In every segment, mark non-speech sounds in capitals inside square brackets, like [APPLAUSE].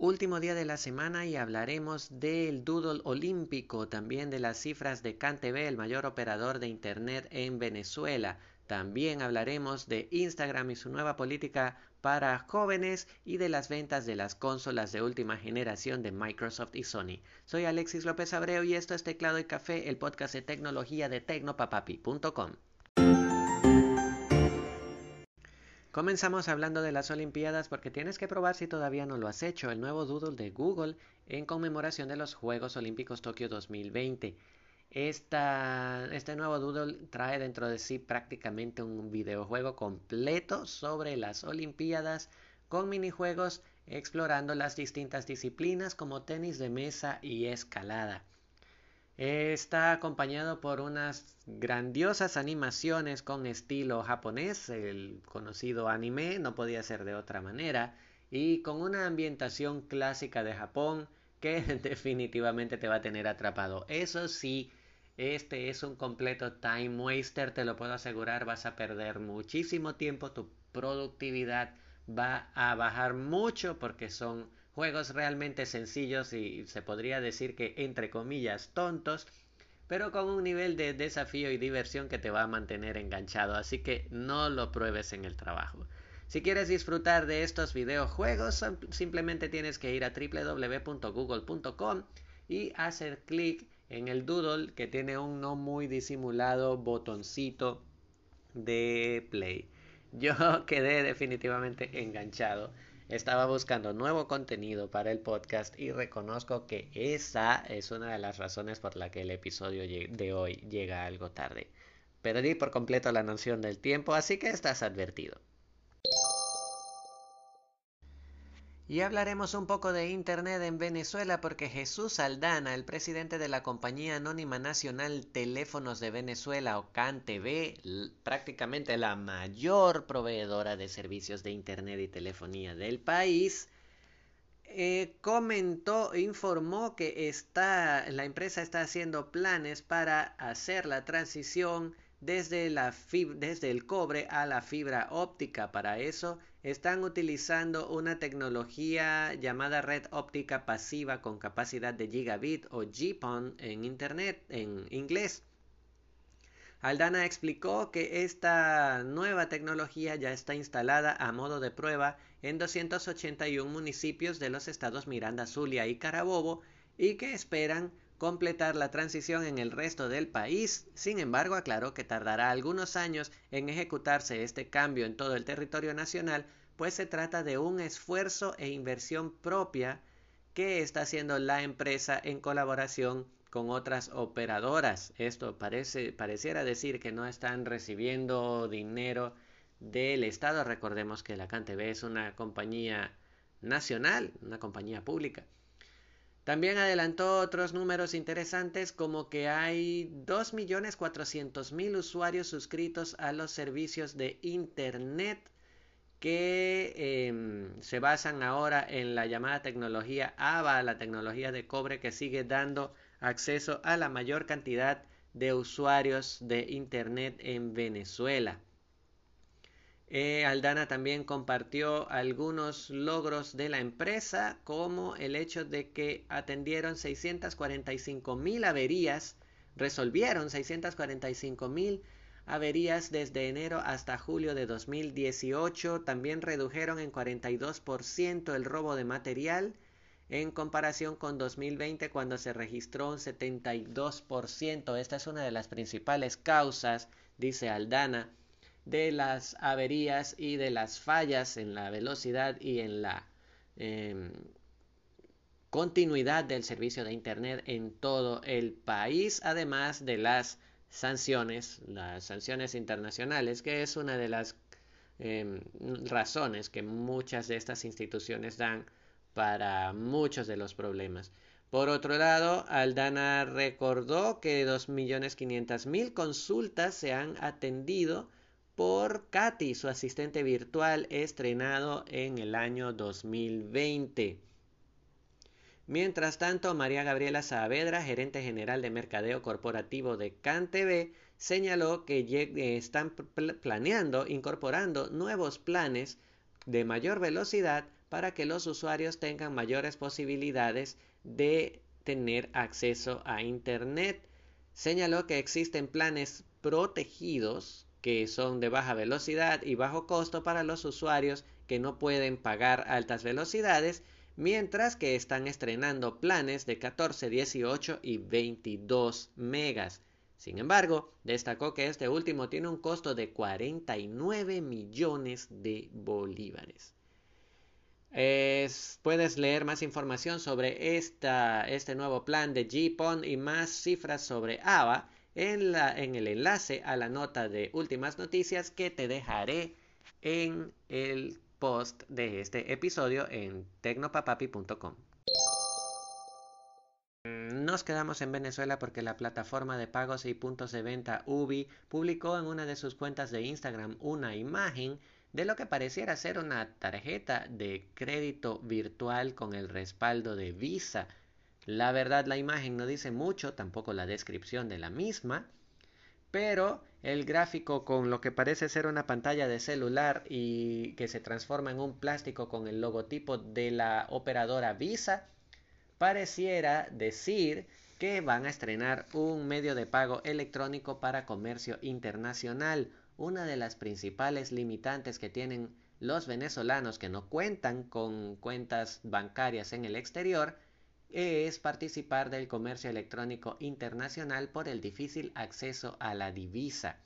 último día de la semana y hablaremos del doodle olímpico, también de las cifras de CanTV, el mayor operador de Internet en Venezuela. También hablaremos de Instagram y su nueva política para jóvenes y de las ventas de las consolas de última generación de Microsoft y Sony. Soy Alexis López Abreu y esto es Teclado y Café, el podcast de tecnología de tecnopapapi.com. Comenzamos hablando de las Olimpiadas porque tienes que probar si todavía no lo has hecho el nuevo doodle de Google en conmemoración de los Juegos Olímpicos Tokio 2020. este nuevo doodle trae dentro de sí prácticamente un videojuego completo sobre las Olimpiadas con minijuegos explorando las distintas disciplinas como tenis de mesa y escalada. Está acompañado por unas grandiosas animaciones con estilo japonés, el conocido anime, no podía ser de otra manera, y con una ambientación clásica de Japón que [LAUGHS] definitivamente te va a tener atrapado. Eso sí, este es un completo time waster, te lo puedo asegurar, vas a perder muchísimo tiempo, tu productividad va a bajar mucho porque son juegos realmente sencillos y se podría decir que entre comillas tontos, pero con un nivel de desafío y diversión que te va a mantener enganchado, así que no lo pruebes en el trabajo. Si quieres disfrutar de estos videojuegos, simplemente tienes que ir a www.google.com y hacer clic en el doodle que tiene un no muy disimulado botoncito de play. Yo [LAUGHS] quedé definitivamente enganchado estaba buscando nuevo contenido para el podcast y reconozco que esa es una de las razones por la que el episodio de hoy llega algo tarde. Perdí por completo la noción del tiempo, así que estás advertido. Y hablaremos un poco de Internet en Venezuela porque Jesús Aldana, el presidente de la Compañía Anónima Nacional Teléfonos de Venezuela o CanTV, prácticamente la mayor proveedora de servicios de Internet y telefonía del país, eh, comentó, informó que está, la empresa está haciendo planes para hacer la transición desde, el cobre a la fibra óptica. Para eso están utilizando una tecnología llamada red óptica pasiva con capacidad de gigabit o GPON en Internet en inglés. Aldana explicó que esta nueva tecnología ya está instalada a modo de prueba en 281 municipios de los estados Miranda, Zulia y Carabobo y que esperan completar la transición en el resto del país. Sin embargo, aclaró que tardará algunos años en ejecutarse este cambio en todo el territorio nacional, pues se trata de un esfuerzo e inversión propia que está haciendo la empresa en colaboración con otras operadoras. Esto pareciera decir que no están recibiendo dinero del Estado. Recordemos que la CanTV es una compañía nacional, una compañía pública. También adelantó otros números interesantes como que hay 2.400.000 usuarios suscritos a los servicios de Internet que em, se basan ahora en la llamada tecnología AVA, la tecnología de cobre que sigue dando acceso a la mayor cantidad de usuarios de Internet en Venezuela. Eh, Aldana también compartió algunos logros de la empresa, como el hecho de que atendieron 645 mil averías, resolvieron 645 mil averías desde enero hasta julio de 2018. También redujeron en 42% el robo de material en comparación con 2020 cuando se registró un 72%. Esta es una de las principales causas, dice Aldana, de las averías y de las fallas en la velocidad y en la em, continuidad del servicio de Internet en todo el país, además de las sanciones, las sanciones internacionales, que es una de las em, razones que muchas de estas instituciones dan para muchos de los problemas. Por otro lado, Aldana recordó que 2.500.000 consultas se han atendido por Katy, su asistente virtual estrenado en el año 2020. Mientras tanto, María Gabriela Saavedra, gerente general de mercadeo corporativo de CanTV, señaló que están planeando incorporando nuevos planes de mayor velocidad para que los usuarios tengan mayores posibilidades de tener acceso a Internet. Señaló que existen planes protegidos que son de baja velocidad y bajo costo para los usuarios que no pueden pagar altas velocidades, mientras que están estrenando planes de 14, 18 y 22 megas. Sin embargo, destacó que este último tiene un costo de 49 millones de bolívares. puedes leer más información sobre este nuevo plan de GPON y más cifras sobre AVA en, el enlace a la nota de últimas noticias que te dejaré en el post de este episodio en tecnopapapi.com. Nos quedamos en Venezuela porque la plataforma de pagos y puntos de venta Ubi publicó en una de sus cuentas de Instagram una imagen de lo que pareciera ser una tarjeta de crédito virtual con el respaldo de Visa. La verdad la imagen no dice mucho, tampoco la descripción de la misma, pero el gráfico con lo que parece ser una pantalla de celular y que se transforma en un plástico con el logotipo de la operadora Visa pareciera decir que van a estrenar un medio de pago electrónico para comercio internacional. Una de las principales limitantes que tienen los venezolanos que no cuentan con cuentas bancarias en el exterior es participar del comercio electrónico internacional por el difícil acceso a la divisa.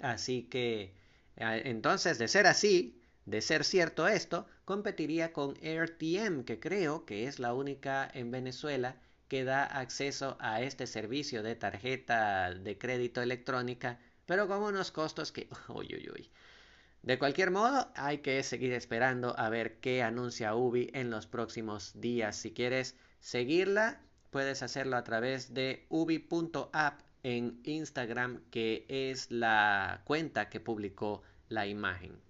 Así que, entonces, de ser así, de ser cierto esto, competiría con AirTM, que creo que es la única en Venezuela que da acceso a este servicio de tarjeta de crédito electrónica, pero con unos costos que... [LAUGHS] Uy, uy, uy. De cualquier modo, hay que seguir esperando a ver qué anuncia Ubi en los próximos días. Si quieres seguirla, puedes hacerlo a través de ubi.app en Instagram, que es la cuenta que publicó la imagen.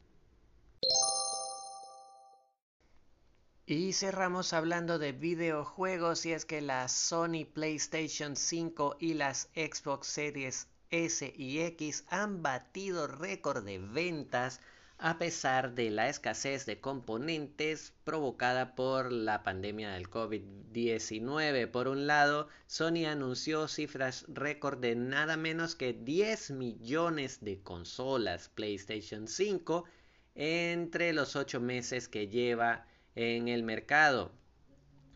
Y cerramos hablando de videojuegos y es que la Sony PlayStation 5 y las Xbox Series S y X han batido récord de ventas a pesar de la escasez de componentes provocada por la pandemia del COVID-19. Por un lado, Sony anunció cifras récord de nada menos que 10 millones de consolas PlayStation 5 entre los 8 meses que lleva en el mercado.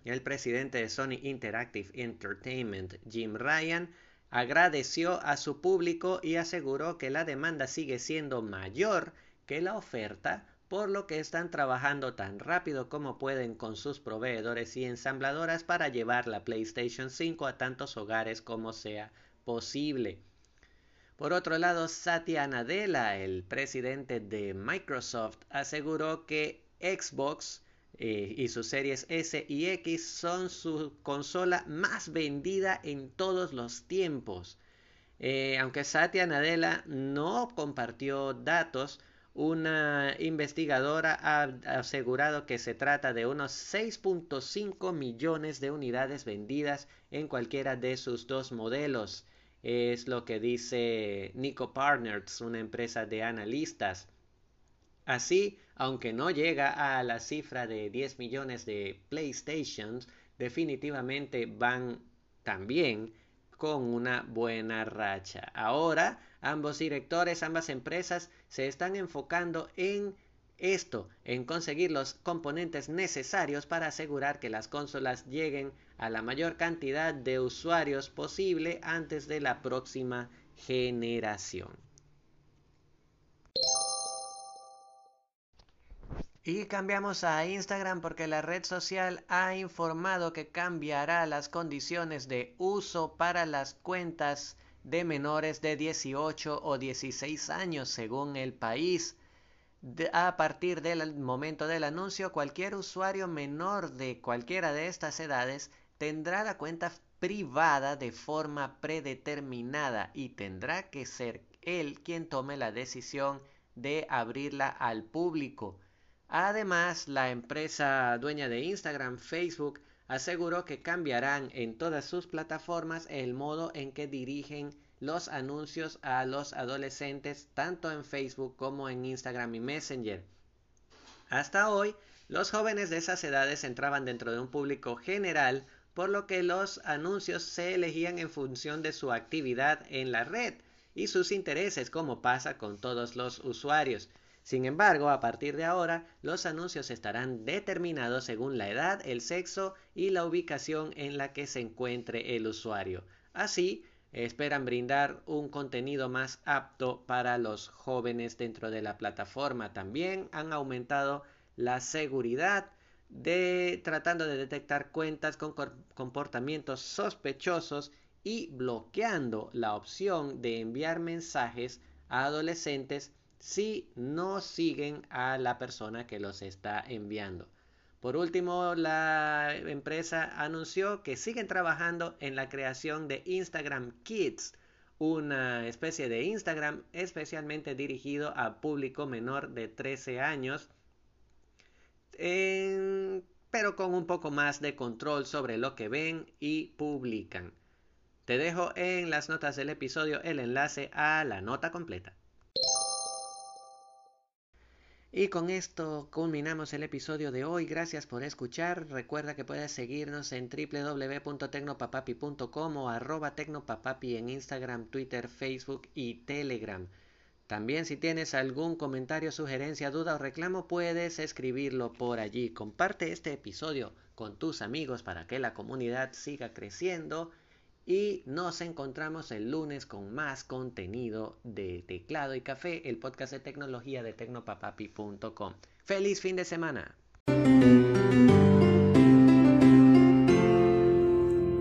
El presidente de Sony Interactive Entertainment, Jim Ryan, agradeció a su público y aseguró que la demanda sigue siendo mayor que la oferta, por lo que están trabajando tan rápido como pueden con sus proveedores y ensambladoras para llevar la PlayStation 5 a tantos hogares como sea posible. Por otro lado, Satya Nadella, el presidente de Microsoft, aseguró que Xbox eh, y sus series S y X son su consola más vendida en todos los tiempos. Eh, aunque Satya Nadella no compartió datos, una investigadora ha asegurado que se trata de unos 6.5 millones de unidades vendidas en cualquiera de sus dos modelos. Es lo que dice Nico Partners, una empresa de analistas. Así, aunque no llega a la cifra de 10 millones de PlayStations, definitivamente van también con una buena racha. Ahora, ambos directores, ambas empresas se están enfocando en esto, en conseguir los componentes necesarios para asegurar que las consolas lleguen a la mayor cantidad de usuarios posible antes de la próxima generación. Y cambiamos a Instagram porque la red social ha informado que cambiará las condiciones de uso para las cuentas de menores de 18 o 16 años según el país. a partir del momento del anuncio, cualquier usuario menor de cualquiera de estas edades tendrá la cuenta privada de forma predeterminada y tendrá que ser él quien tome la decisión de abrirla al público. Además, la empresa dueña de Instagram, Facebook, aseguró que cambiarán en todas sus plataformas el modo en que dirigen los anuncios a los adolescentes tanto en Facebook como en Instagram y Messenger. Hasta hoy, Los jóvenes de esas edades entraban dentro de un público general, por lo que los anuncios se elegían en función de su actividad en la red y sus intereses, como pasa con todos los usuarios. Sin embargo, a partir de ahora, los anuncios estarán determinados según la edad, el sexo y la ubicación en la que se encuentre el usuario. Así, esperan brindar un contenido más apto para los jóvenes dentro de la plataforma. También han aumentado la seguridad tratando de detectar cuentas con comportamientos sospechosos y bloqueando la opción de enviar mensajes a adolescentes si no siguen a la persona que los está enviando. Por último, la empresa anunció que siguen trabajando en la creación de Instagram Kids, una especie de Instagram especialmente dirigido a público menor de 13 años, pero con un poco más de control sobre lo que ven y publican. Te dejo en las notas del episodio el enlace a la nota completa. Y con esto culminamos el episodio de hoy. Gracias por escuchar. Recuerda que puedes seguirnos en www.tecnopapapi.com o arroba tecnopapapi en Instagram, Twitter, Facebook y Telegram. También si tienes algún comentario, sugerencia, duda o reclamo, puedes escribirlo por allí. Comparte este episodio con tus amigos para que la comunidad siga creciendo y nos encontramos el lunes con más contenido de Teclado y Café, el podcast de tecnología de tecnopapapi.com. ¡Feliz fin de semana!